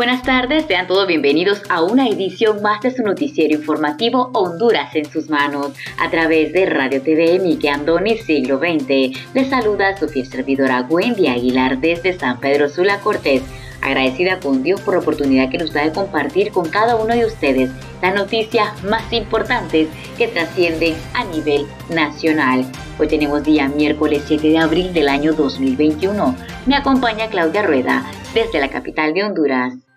Buenas tardes, sean todos bienvenidos a una edición más de su noticiero informativo Honduras en sus manos, a través de Radio TV Miki Andoni Siglo XX. Les saluda su fiel servidora Wendy Aguilar desde San Pedro Sula Cortés, agradecida con Dios por la oportunidad que nos da de compartir con cada uno de ustedes las noticias más importantes que trascienden a nivel nacional. Hoy tenemos día miércoles 7 de abril del año 2021. Me acompaña Claudia Rueda desde la capital de Honduras.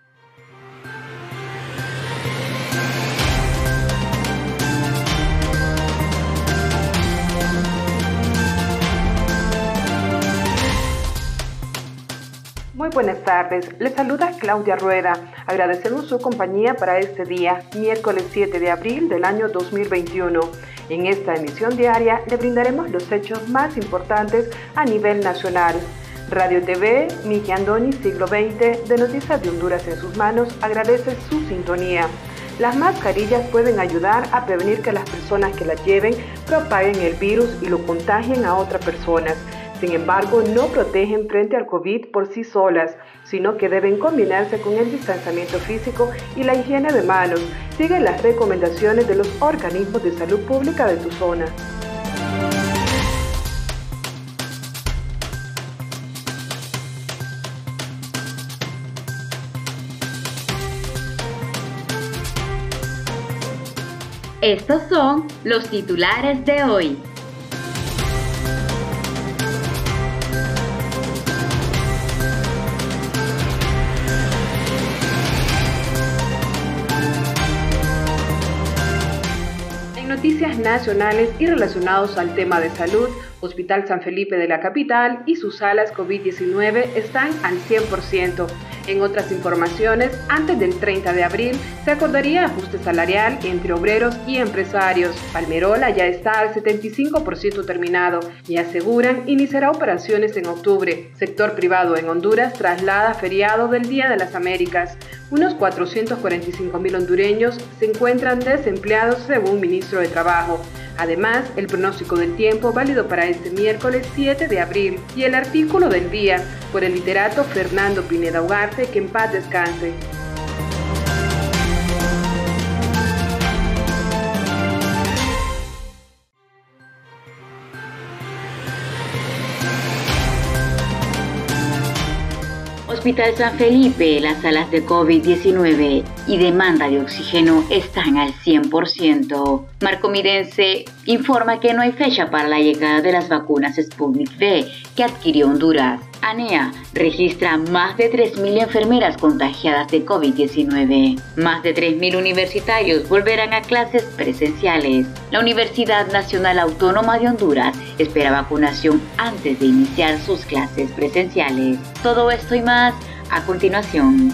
Muy buenas tardes, les saluda Claudia Rueda. Agradecemos su compañía para este día, miércoles 7 de abril del año 2021. En esta emisión diaria le brindaremos los hechos más importantes a nivel nacional. Radio TV, Miki Andoni, siglo XX, de Noticias de Honduras en sus manos, agradece su sintonía. Las mascarillas pueden ayudar a prevenir que las personas que las lleven propaguen el virus y lo contagien a otras personas. Sin embargo, no protegen frente al COVID por sí solas, sino que deben combinarse con el distanciamiento físico y la higiene de manos. Sigue las recomendaciones de los organismos de salud pública de tu zona. Estos son los titulares de hoy. Nacionales y relacionados al tema de salud, Hospital San Felipe de la capital y sus salas COVID-19 están al 100%. En otras informaciones, antes del 30 de abril se acordaría ajuste salarial entre obreros y empresarios. Palmerola ya está al 75% terminado y aseguran iniciará operaciones en octubre. Sector privado en Honduras traslada feriado del Día de las Américas. Unos 445 mil hondureños se encuentran desempleados según ministro de Trabajo. Además, el pronóstico del tiempo válido para este miércoles 7 de abril y el artículo del día por el literato Fernando Pineda Ugarte, que en paz descanse. Hospital San Felipe, las salas de COVID-19 y demanda de oxígeno están al 100%. Marco Midense informa que no hay fecha para la llegada de las vacunas Sputnik V que adquirió Honduras. ANEA registra más de 3.000 enfermeras contagiadas de COVID-19. Más de 3.000 universitarios volverán a clases presenciales. La Universidad Nacional Autónoma de Honduras espera vacunación antes de iniciar sus clases presenciales. Todo esto y más a continuación.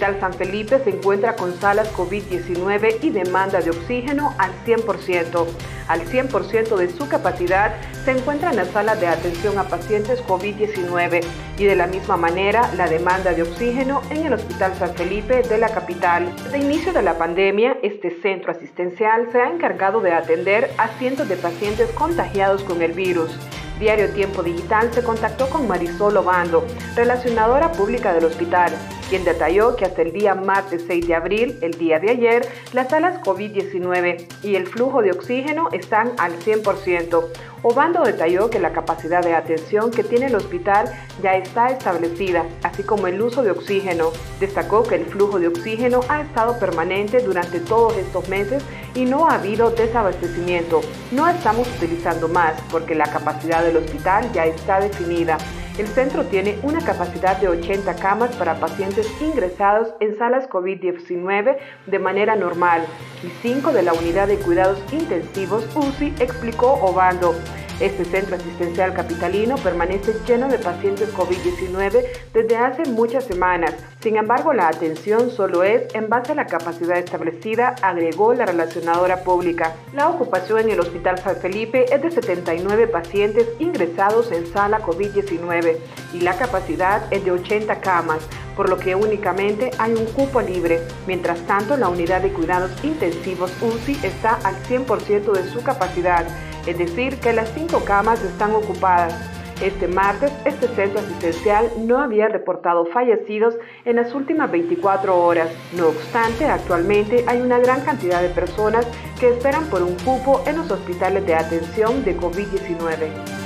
Hospital San Felipe se encuentra con salas COVID-19 y demanda de oxígeno al 100%. Al 100% de su capacidad se encuentra en la sala de atención a pacientes COVID-19 y de la misma manera la demanda de oxígeno en el Hospital San Felipe de la capital. Desde inicio de la pandemia, este centro asistencial se ha encargado de atender a cientos de pacientes contagiados con el virus. Diario Tiempo Digital se contactó con Marisol Obando, relacionadora pública del hospital, quien detalló que hasta el día martes 6 de abril, el día de ayer, las salas COVID-19 y el flujo de oxígeno están al 100%. Obando detalló que la capacidad de atención que tiene el hospital ya está establecida, así como el uso de oxígeno. Destacó que el flujo de oxígeno ha estado permanente durante todos estos meses y no ha habido desabastecimiento. No estamos utilizando más porque la capacidad del hospital ya está definida. El centro tiene una capacidad de 80 camas para pacientes ingresados en salas COVID-19 de manera normal y 5 de la unidad de cuidados intensivos UCI, explicó Obando. Este centro asistencial capitalino permanece lleno de pacientes COVID-19 desde hace muchas semanas. Sin embargo, la atención solo es en base a la capacidad establecida, agregó la relacionadora pública. La ocupación en el Hospital San Felipe es de 79 pacientes ingresados en sala COVID-19 y la capacidad es de 80 camas por lo que únicamente hay un cupo libre. Mientras tanto, la unidad de cuidados intensivos UCI está al 100% de su capacidad es decir, que las cinco camas están ocupadas. Este martes, este centro asistencial no había reportado fallecidos en las últimas 24 horas. No obstante, actualmente hay una gran cantidad de personas que esperan por un cupo en los hospitales de atención de COVID-19.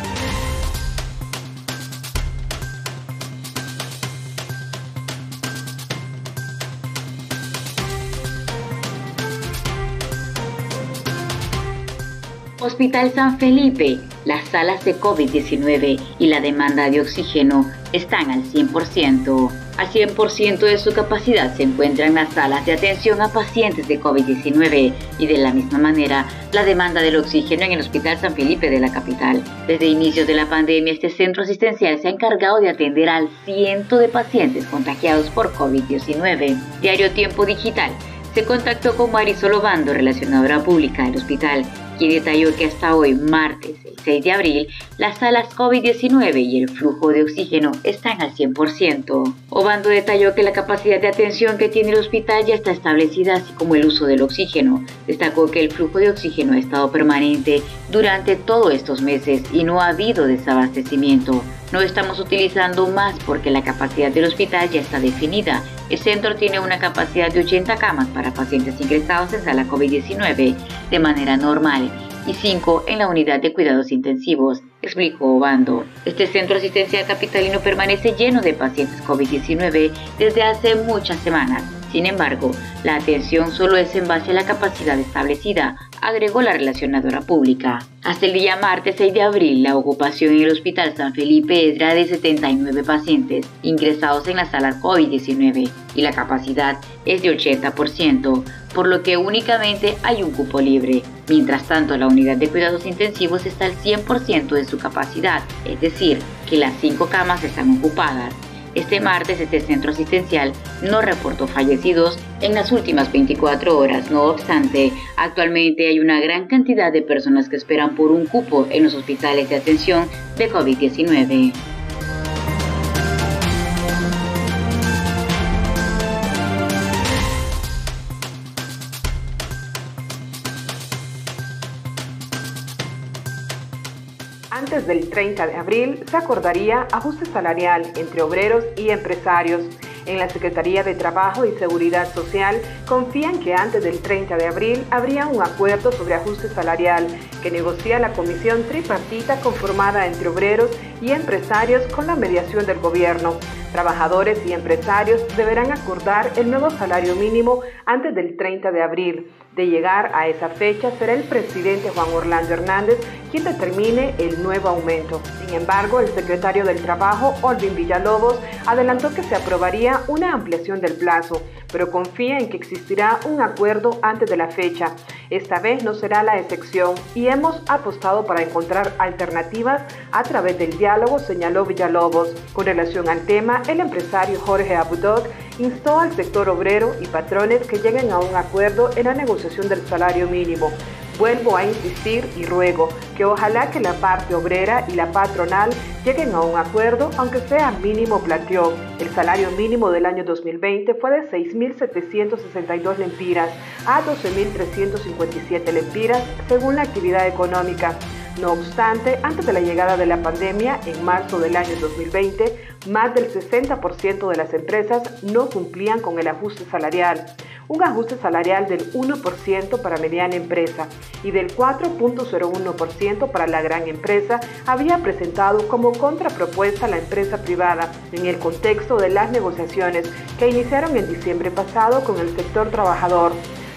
Hospital San Felipe, las salas de COVID-19 y la demanda de oxígeno están al 100%. Al 100% de su capacidad se encuentran las salas de atención a pacientes de COVID-19 y de la misma manera la demanda del oxígeno en el Hospital San Felipe de la capital. Desde inicios de la pandemia este centro asistencial se ha encargado de atender al ciento de pacientes contagiados por COVID-19. Diario Tiempo Digital se contactó con Marisol Obando, relacionadora pública del hospital, quien detalló que hasta hoy, martes, el 6 de abril, las salas COVID-19 y el flujo de oxígeno están al 100%. Obando detalló que la capacidad de atención que tiene el hospital ya está establecida, así como el uso del oxígeno. Destacó que el flujo de oxígeno ha estado permanente durante todos estos meses y no ha habido desabastecimiento. No estamos utilizando más porque la capacidad del hospital ya está definida. El centro tiene una capacidad de 80 camas para pacientes ingresados en sala COVID-19 de manera normal y 5 en la unidad de cuidados intensivos, explicó Obando. Este centro asistencial capitalino permanece lleno de pacientes COVID-19 desde hace muchas semanas. Sin embargo, la atención solo es en base a la capacidad establecida, agregó la relacionadora pública. Hasta el día martes 6 de abril, la ocupación en el Hospital San Felipe era de 79 pacientes ingresados en la sala COVID-19 y la capacidad es de 80%, por lo que únicamente hay un cupo libre. Mientras tanto, la unidad de cuidados intensivos está al 100% de su capacidad, es decir, que las cinco camas están ocupadas. Este martes este centro asistencial no reportó fallecidos en las últimas 24 horas. No obstante, actualmente hay una gran cantidad de personas que esperan por un cupo en los hospitales de atención de COVID-19. Del 30 de abril se acordaría ajuste salarial entre obreros y empresarios. En la Secretaría de Trabajo y Seguridad Social confían que antes del 30 de abril habría un acuerdo sobre ajuste salarial que negocia la comisión tripartita conformada entre obreros y empresarios con la mediación del gobierno. Trabajadores y empresarios deberán acordar el nuevo salario mínimo antes del 30 de abril. De llegar a esa fecha será el presidente Juan Orlando Hernández quien determine el nuevo aumento. Sin embargo, el secretario del Trabajo, Olvin Villalobos, adelantó que se aprobaría una ampliación del plazo, pero confía en que existirá un acuerdo antes de la fecha. Esta vez no será la excepción y hemos apostado para encontrar alternativas a través del diálogo, señaló Villalobos. Con relación al tema, el empresario Jorge Abudot instó al sector obrero y patrones que lleguen a un acuerdo en la negociación del salario mínimo. Vuelvo a insistir y ruego que ojalá que la parte obrera y la patronal lleguen a un acuerdo, aunque sea mínimo, planteó. El salario mínimo del año 2020 fue de 6.762 lempiras a 12.357 lempiras, según la actividad económica. No obstante, antes de la llegada de la pandemia, en marzo del año 2020, más del 60% de las empresas no cumplían con el ajuste salarial, un ajuste salarial del 1% para mediana empresa y del 4.01% para la gran empresa había presentado como contrapropuesta la empresa privada en el contexto de las negociaciones que iniciaron en diciembre pasado con el sector trabajador.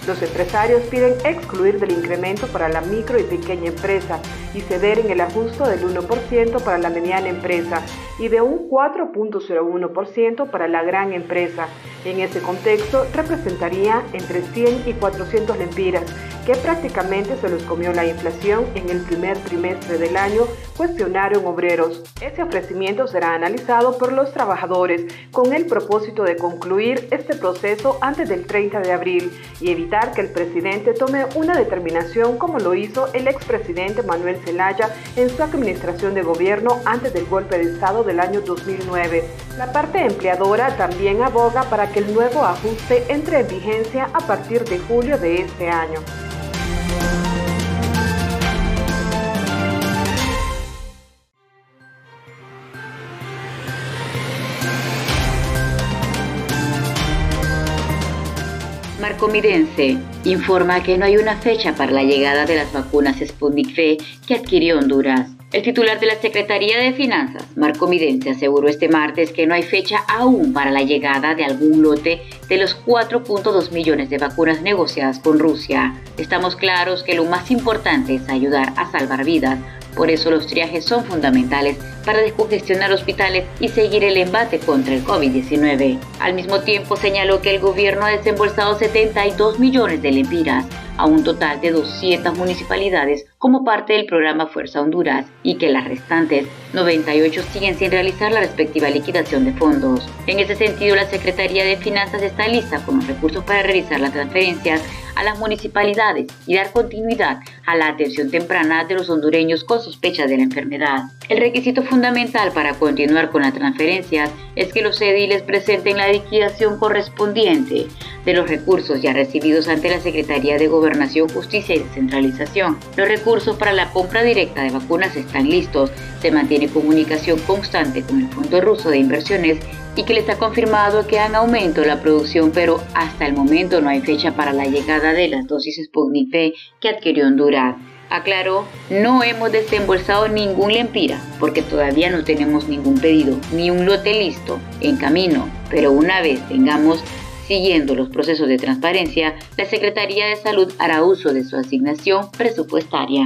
Los empresarios piden excluir del incremento para la micro y pequeña empresa y ceder en el ajuste del 1% para la mediana empresa y de un 4.01% para la gran empresa. En ese contexto representaría entre 100 y 400 lempiras, que prácticamente se los comió la inflación en el primer trimestre del año, cuestionaron obreros. Ese ofrecimiento será analizado por los trabajadores con el propósito de concluir este proceso antes del 30 de abril y evitar que el presidente tome una determinación como lo hizo el expresidente Manuel Zelaya en su administración de gobierno antes del golpe de Estado del año 2009. La parte empleadora también aboga para que el nuevo ajuste entre en vigencia a partir de julio de este año. Marcomidense informa que no hay una fecha para la llegada de las vacunas Sputnik V que adquirió Honduras. El titular de la Secretaría de Finanzas, Marco Midense, aseguró este martes que no hay fecha aún para la llegada de algún lote de los 4.2 millones de vacunas negociadas con Rusia. Estamos claros que lo más importante es ayudar a salvar vidas, por eso los triajes son fundamentales para descongestionar hospitales y seguir el embate contra el COVID-19. Al mismo tiempo señaló que el gobierno ha desembolsado 72 millones de lempiras a un total de 200 municipalidades como parte del programa Fuerza Honduras y que las restantes 98 siguen sin realizar la respectiva liquidación de fondos. En ese sentido, la Secretaría de Finanzas lista con los recursos para realizar las transferencias a las municipalidades y dar continuidad a la atención temprana de los hondureños con sospecha de la enfermedad. El requisito fundamental para continuar con las transferencias es que los ediles presenten la liquidación correspondiente de los recursos ya recibidos ante la Secretaría de Gobernación, Justicia y Descentralización. Los recursos para la compra directa de vacunas están listos. Se mantiene comunicación constante con el Fondo Ruso de Inversiones y que les ha confirmado que han aumento la producción, pero hasta el momento no hay fecha para la llegada de las dosis Sputnik que adquirió Honduras. Aclaró, no hemos desembolsado ningún lempira porque todavía no tenemos ningún pedido ni un lote listo en camino, pero una vez tengamos Siguiendo los procesos de transparencia, la Secretaría de Salud hará uso de su asignación presupuestaria.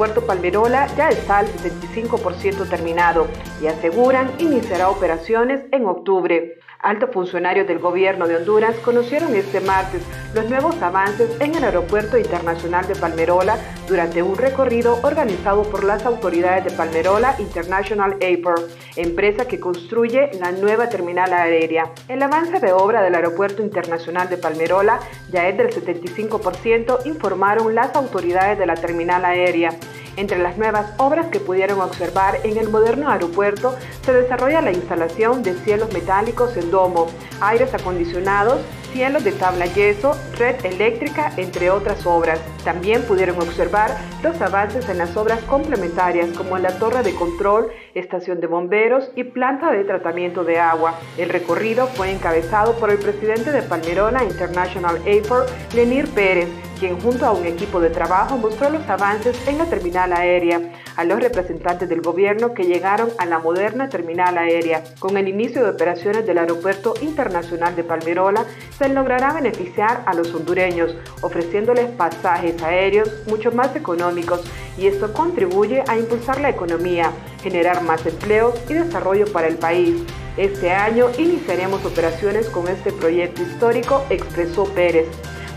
Aeropuerto Palmerola ya está al 75% terminado y aseguran iniciará operaciones en octubre. Altos funcionarios del gobierno de Honduras conocieron este martes los nuevos avances en el Aeropuerto Internacional de Palmerola durante un recorrido organizado por las autoridades de Palmerola International Airport, empresa que construye la nueva terminal aérea. El avance de obra del Aeropuerto Internacional de Palmerola ya es del 75%, informaron las autoridades de la terminal aérea. Entre las nuevas obras que pudieron observar en el moderno aeropuerto se desarrolla la instalación de cielos metálicos en domo, aires acondicionados, cielos de tabla yeso, red eléctrica, entre otras obras. También pudieron observar los avances en las obras complementarias como la torre de control, estación de bomberos y planta de tratamiento de agua. El recorrido fue encabezado por el presidente de Palmerola International Airport, Lenir Pérez, quien junto a un equipo de trabajo mostró los avances en la terminal aérea a los representantes del gobierno que llegaron a la moderna terminal aérea. Con el inicio de operaciones del Aeropuerto Internacional de Palmerola, se logrará beneficiar a los hondureños, ofreciéndoles pasajes aéreos mucho más económicos y esto contribuye a impulsar la economía, generar más empleos y desarrollo para el país. Este año iniciaremos operaciones con este proyecto histórico, expresó Pérez.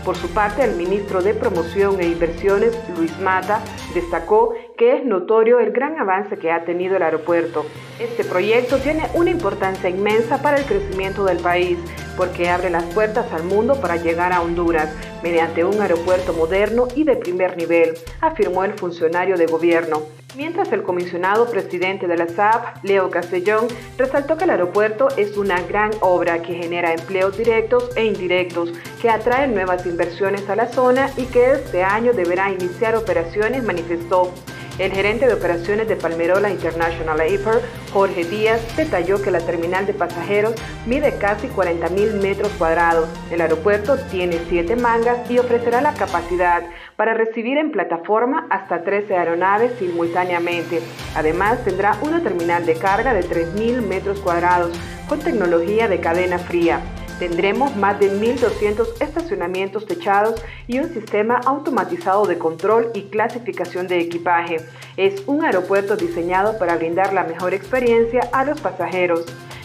Por su parte, el ministro de Promoción e Inversiones, Luis Mata, destacó que es notorio el gran avance que ha tenido el aeropuerto. Este proyecto tiene una importancia inmensa para el crecimiento del país, porque abre las puertas al mundo para llegar a Honduras mediante un aeropuerto moderno y de primer nivel, afirmó el funcionario de gobierno. Mientras el comisionado presidente de la SAP, Leo Castellón, resaltó que el aeropuerto es una gran obra que genera empleos directos e indirectos, que atrae nuevas inversiones a la zona y que este año deberá iniciar operaciones, manifestó. El gerente de operaciones de Palmerola International Airport, Jorge Díaz, detalló que la terminal de pasajeros mide casi 40.000 metros cuadrados. El aeropuerto tiene 7 mangas y ofrecerá la capacidad para recibir en plataforma hasta 13 aeronaves simultáneamente. Además, tendrá una terminal de carga de 3.000 metros cuadrados con tecnología de cadena fría. Tendremos más de 1.200 estacionamientos techados y un sistema automatizado de control y clasificación de equipaje. Es un aeropuerto diseñado para brindar la mejor experiencia a los pasajeros.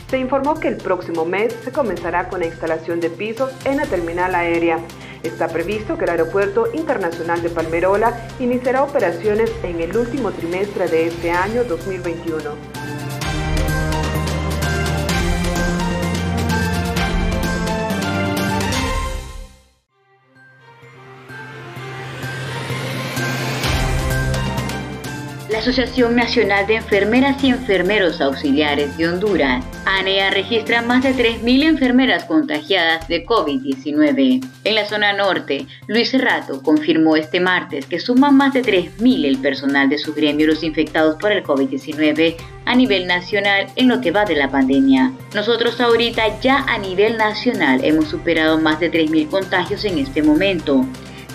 Se informó que el próximo mes se comenzará con la instalación de pisos en la terminal aérea. Está previsto que el Aeropuerto Internacional de Palmerola iniciará operaciones en el último trimestre de este año 2021. Asociación Nacional de Enfermeras y Enfermeros Auxiliares de Honduras, ANEA, registra más de 3.000 enfermeras contagiadas de COVID-19. En la zona norte, Luis Cerrato confirmó este martes que suman más de 3.000 el personal de su gremio los infectados por el COVID-19 a nivel nacional en lo que va de la pandemia. Nosotros ahorita ya a nivel nacional hemos superado más de 3.000 contagios en este momento.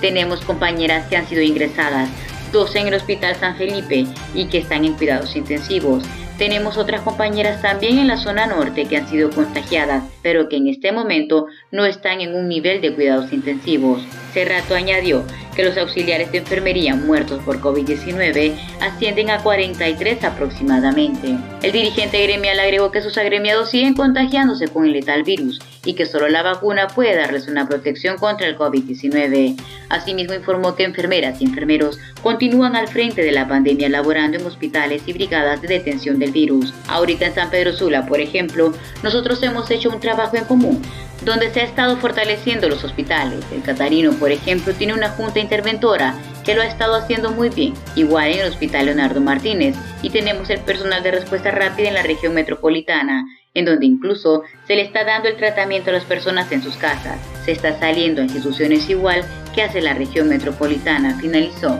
Tenemos compañeras que han sido ingresadas dos en el Hospital San Felipe y que están en cuidados intensivos. Tenemos otras compañeras también en la zona norte que han sido contagiadas, pero que en este momento no están en un nivel de cuidados intensivos. Cerrato añadió que los auxiliares de enfermería muertos por COVID-19 ascienden a 43 aproximadamente. El dirigente gremial agregó que sus agremiados siguen contagiándose con el letal virus y que solo la vacuna puede darles una protección contra el COVID-19. Asimismo informó que enfermeras y enfermeros continúan al frente de la pandemia laborando en hospitales y brigadas de detención del virus. Ahorita en San Pedro Sula, por ejemplo, nosotros hemos hecho un trabajo en común donde se ha estado fortaleciendo los hospitales. El Catarino, por ejemplo, tiene una junta interventora que lo ha estado haciendo muy bien, igual en el Hospital Leonardo Martínez, y tenemos el personal de respuesta rápida en la región metropolitana, en donde incluso se le está dando el tratamiento a las personas en sus casas. Se está saliendo a instituciones igual que hace la región metropolitana, finalizó.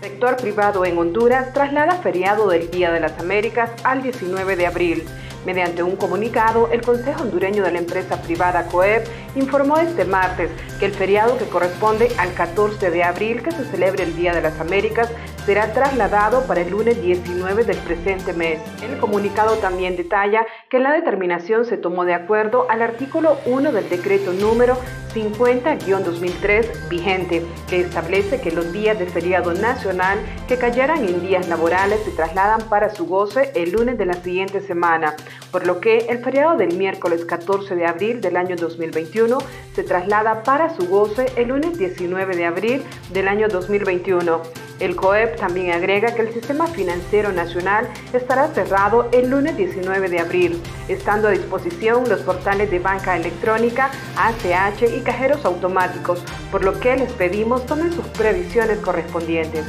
sector privado en Honduras traslada feriado del Día de las Américas al 19 de abril. Mediante un comunicado, el Consejo Hondureño de la empresa privada COEP informó este martes que el feriado que corresponde al 14 de abril, que se celebra el Día de las Américas, será trasladado para el lunes 19 del presente mes. El comunicado también detalla que la determinación se tomó de acuerdo al artículo 1 del decreto número 50-2003 vigente, que establece que los días de feriado nacional que cayeran en días laborales se trasladan para su goce el lunes de la siguiente semana. por lo que el feriado del miércoles 14 de abril del año 2021 se traslada para su goce el lunes 19 de abril del año 2021. El COEP también agrega que el sistema financiero nacional estará cerrado el lunes 19 de abril, estando a disposición los portales de banca electrónica, ACH y cajeros automáticos, por lo que les pedimos tomen sus previsiones correspondientes.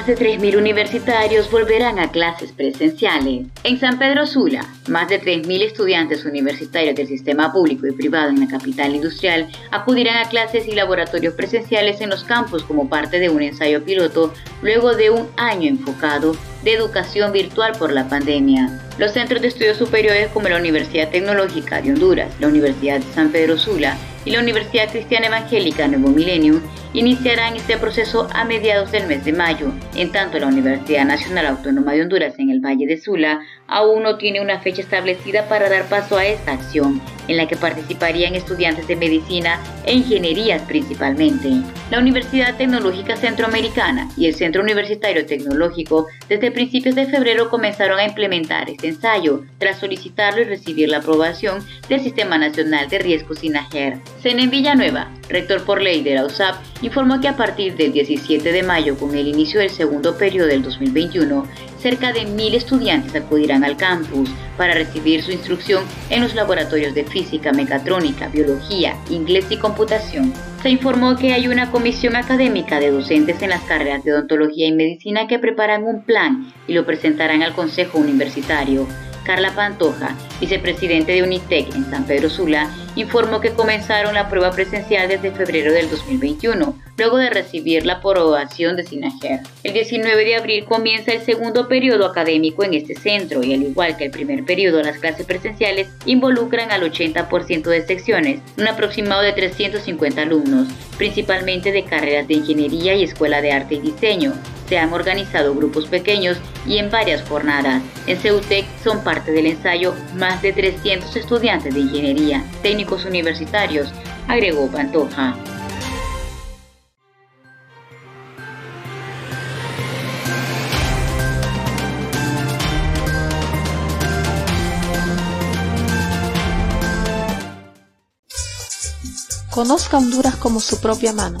Más de 3.000 universitarios volverán a clases presenciales. En San Pedro Sula, más de 3.000 estudiantes universitarios del sistema público y privado en la capital industrial acudirán a clases y laboratorios presenciales en los campos como parte de un ensayo piloto luego de un año enfocado de educación virtual por la pandemia. Los centros de estudios superiores como la Universidad Tecnológica de Honduras, la Universidad de San Pedro Sula y la Universidad Cristiana Evangélica Nuevo Milenio iniciarán este proceso a mediados del mes de mayo, en tanto la Universidad Nacional Autónoma de Honduras en el Valle de Sula aún no tiene una fecha establecida para dar paso a esta acción, en la que participarían estudiantes de medicina e ingenierías principalmente. La Universidad Tecnológica Centroamericana y el Centro Universitario Tecnológico desde principios de febrero comenzaron a implementar este ensayo, tras solicitarlo y recibir la aprobación del Sistema Nacional de Riesgos SINAGER. Senen Villanueva, rector por ley de la USAP, informó que a partir del 17 de mayo, con el inicio del segundo periodo del 2021, cerca de mil estudiantes acudirán al campus para recibir su instrucción en los laboratorios de física, mecatrónica, biología, inglés y computación. Se informó que hay una comisión académica de docentes en las carreras de odontología y medicina que preparan un plan y lo presentarán al Consejo Universitario. Carla Pantoja, vicepresidente de UNITEC en San Pedro Sula, informó que comenzaron la prueba presencial desde febrero del 2021, luego de recibir la aprobación de SINAGER. El 19 de abril comienza el segundo periodo académico en este centro y al igual que el primer periodo, las clases presenciales involucran al 80% de secciones, un aproximado de 350 alumnos, principalmente de carreras de ingeniería y escuela de arte y diseño, se han organizado grupos pequeños y en varias jornadas. En CEUTEC son parte del ensayo más de 300 estudiantes de ingeniería, técnicos universitarios, agregó Pantoja. Conozca Honduras como su propia mano.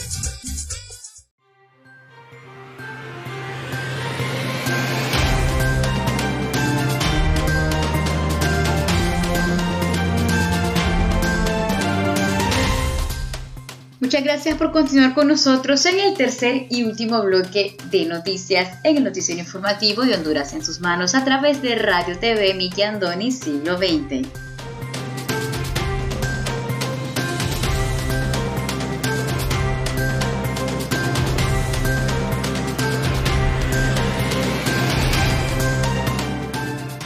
Muchas gracias por continuar con nosotros en el tercer y último bloque de noticias en el noticiero informativo de Honduras en sus manos a través de Radio TV Miki Andoni Siglo XX.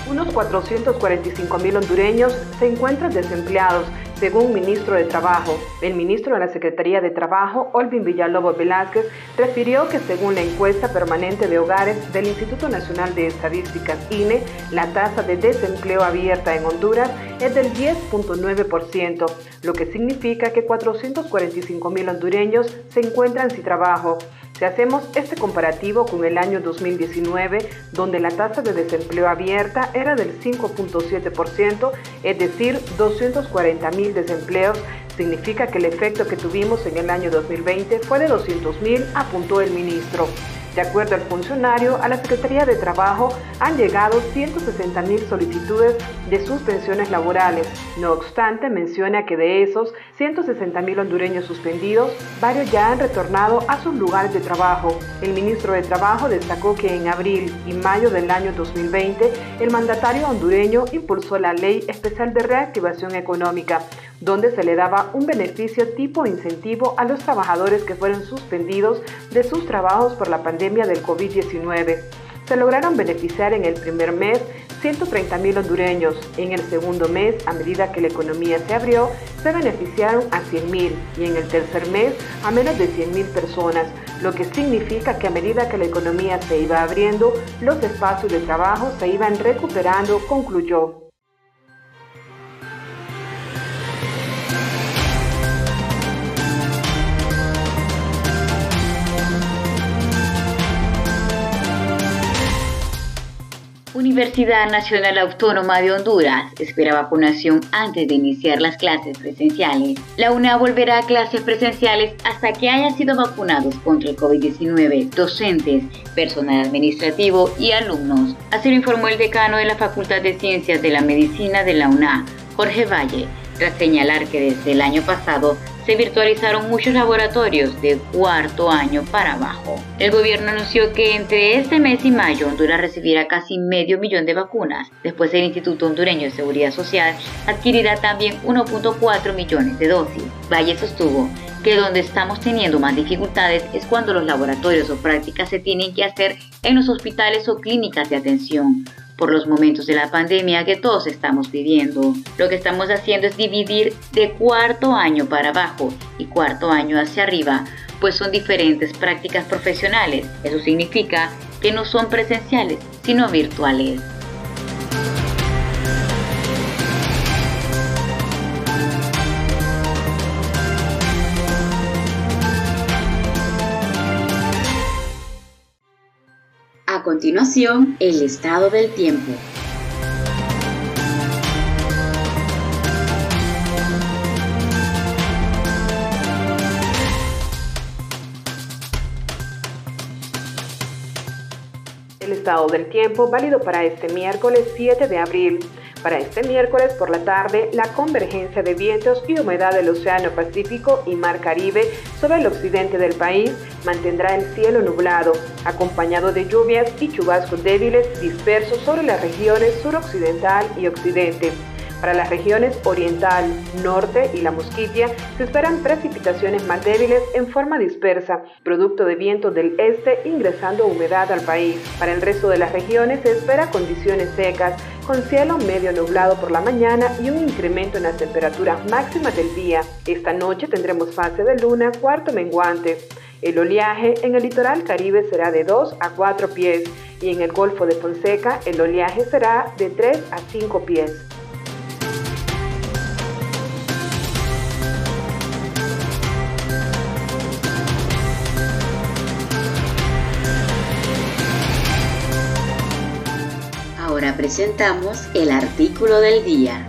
Unos 445 mil hondureños se encuentran desempleados según ministro de Trabajo, el ministro de la Secretaría de Trabajo, Olvin Villalobos Velázquez, refirió que según la encuesta permanente de hogares del Instituto Nacional de Estadísticas, INE, la tasa de desempleo abierta en Honduras es del 10.9%, lo que significa que 445 mil hondureños se encuentran sin trabajo. Si hacemos este comparativo con el año 2019, donde la tasa de desempleo abierta era del 5.7%, es decir, 240 mil desempleos, significa que el efecto que tuvimos en el año 2020 fue de 200 mil, apuntó el ministro. De acuerdo al funcionario, a la Secretaría de Trabajo han llegado 160 mil solicitudes de suspensiones laborales. No obstante, menciona que de esos 160 mil hondureños suspendidos, varios ya han retornado a sus lugares de trabajo. El ministro de Trabajo destacó que en abril y mayo del año 2020, el mandatario hondureño impulsó la Ley Especial de Reactivación Económica, donde se le daba un beneficio tipo incentivo a los trabajadores que fueron suspendidos de sus trabajos por la pandemia del COVID-19. Se lograron beneficiar en el primer mes 130 mil hondureños. En el segundo mes, a medida que la economía se abrió, se beneficiaron a 100 mil y en el tercer mes a menos de 100 mil personas, lo que significa que a medida que la economía se iba abriendo, los espacios de trabajo se iban recuperando, concluyó. Universidad Nacional Autónoma de Honduras espera vacunación antes de iniciar las clases presenciales. La UNA volverá a clases presenciales hasta que hayan sido vacunados contra el COVID-19 docentes, personal administrativo y alumnos. Así lo informó el decano de la Facultad de Ciencias de la Medicina de la UNA, Jorge Valle, tras señalar que desde el año pasado se virtualizaron muchos laboratorios de cuarto año para abajo. El gobierno anunció que entre este mes y mayo Honduras recibirá casi medio millón de vacunas. Después el Instituto Hondureño de Seguridad Social adquirirá también 1.4 millones de dosis. Valle sostuvo que donde estamos teniendo más dificultades es cuando los laboratorios o prácticas se tienen que hacer en los hospitales o clínicas de atención por los momentos de la pandemia que todos estamos viviendo. Lo que estamos haciendo es dividir de cuarto año para abajo y cuarto año hacia arriba, pues son diferentes prácticas profesionales. Eso significa que no son presenciales, sino virtuales. Continuación el estado del tiempo. El estado del tiempo válido para este miércoles 7 de abril. Para este miércoles por la tarde, la convergencia de vientos y humedad del Océano Pacífico y Mar Caribe sobre el occidente del país mantendrá el cielo nublado, acompañado de lluvias y chubascos débiles dispersos sobre las regiones suroccidental y occidente. Para las regiones oriental, norte y la Mosquitia se esperan precipitaciones más débiles en forma dispersa, producto de vientos del este ingresando humedad al país. Para el resto de las regiones se espera condiciones secas, con cielo medio nublado por la mañana y un incremento en las temperaturas máximas del día. Esta noche tendremos fase de luna cuarto menguante. El oleaje en el litoral caribe será de 2 a 4 pies y en el Golfo de Fonseca el oleaje será de 3 a 5 pies. Presentamos el artículo del día.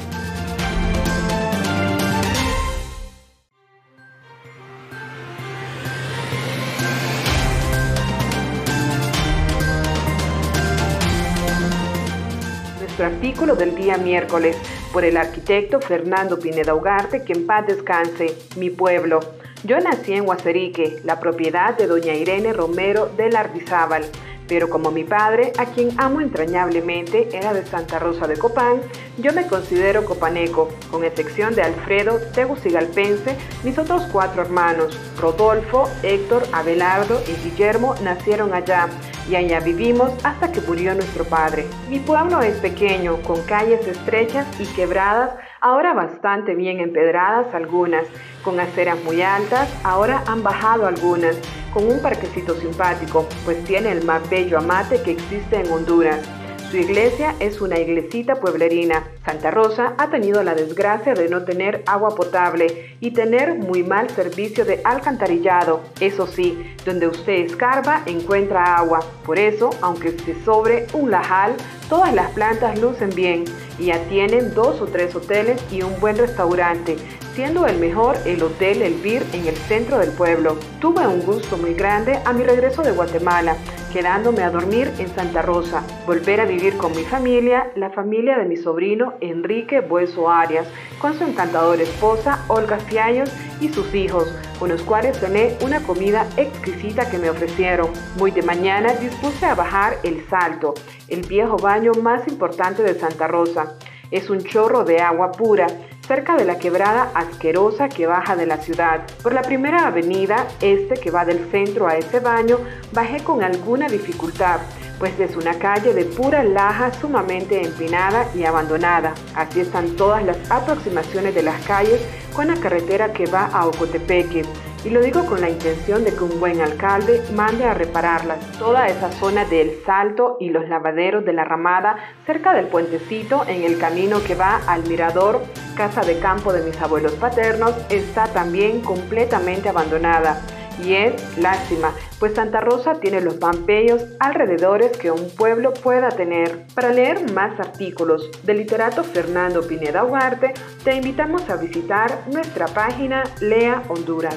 Nuestro artículo del día miércoles por el arquitecto Fernando Pineda Ugarte, que en paz descanse, mi pueblo. Yo nací en Huacerique, la propiedad de doña Irene Romero del Ardizábal pero como mi padre, a quien amo entrañablemente, era de Santa Rosa de Copán, yo me considero copaneco, con excepción de Alfredo, tegucigalpense, mis otros cuatro hermanos, Rodolfo, Héctor, Abelardo y Guillermo, nacieron allá y allá vivimos hasta que murió nuestro padre. Mi pueblo es pequeño, con calles estrechas y quebradas, ahora bastante bien empedradas algunas, con aceras muy altas, ahora han bajado algunas, con un parquecito simpático, pues tiene el más bello amate que existe en Honduras. Su iglesia es una iglesita pueblerina. Santa Rosa ha tenido la desgracia de no tener agua potable y tener muy mal servicio de alcantarillado. Eso sí, donde usted escarba encuentra agua. Por eso, aunque se sobre un lajal, todas las plantas lucen bien y ya tienen dos o tres hoteles y un buen restaurante siendo el mejor el Hotel Elvir en el centro del pueblo. Tuve un gusto muy grande a mi regreso de Guatemala, quedándome a dormir en Santa Rosa, volver a vivir con mi familia, la familia de mi sobrino Enrique Bueso Arias, con su encantadora esposa Olga Fiallos y sus hijos, con los cuales cené una comida exquisita que me ofrecieron. Muy de mañana dispuse a bajar el Salto, el viejo baño más importante de Santa Rosa. Es un chorro de agua pura, cerca de la quebrada asquerosa que baja de la ciudad. Por la primera avenida, este que va del centro a ese baño, bajé con alguna dificultad, pues es una calle de pura laja sumamente empinada y abandonada. Así están todas las aproximaciones de las calles con la carretera que va a Ocotepeque. Y lo digo con la intención de que un buen alcalde mande a repararlas. Toda esa zona del Salto y los lavaderos de la Ramada, cerca del puentecito, en el camino que va al mirador, casa de campo de mis abuelos paternos, está también completamente abandonada. Y es lástima, pues Santa Rosa tiene los pampellos alrededores que un pueblo pueda tener. Para leer más artículos del literato Fernando Pineda Huarte, te invitamos a visitar nuestra página Lea Honduras.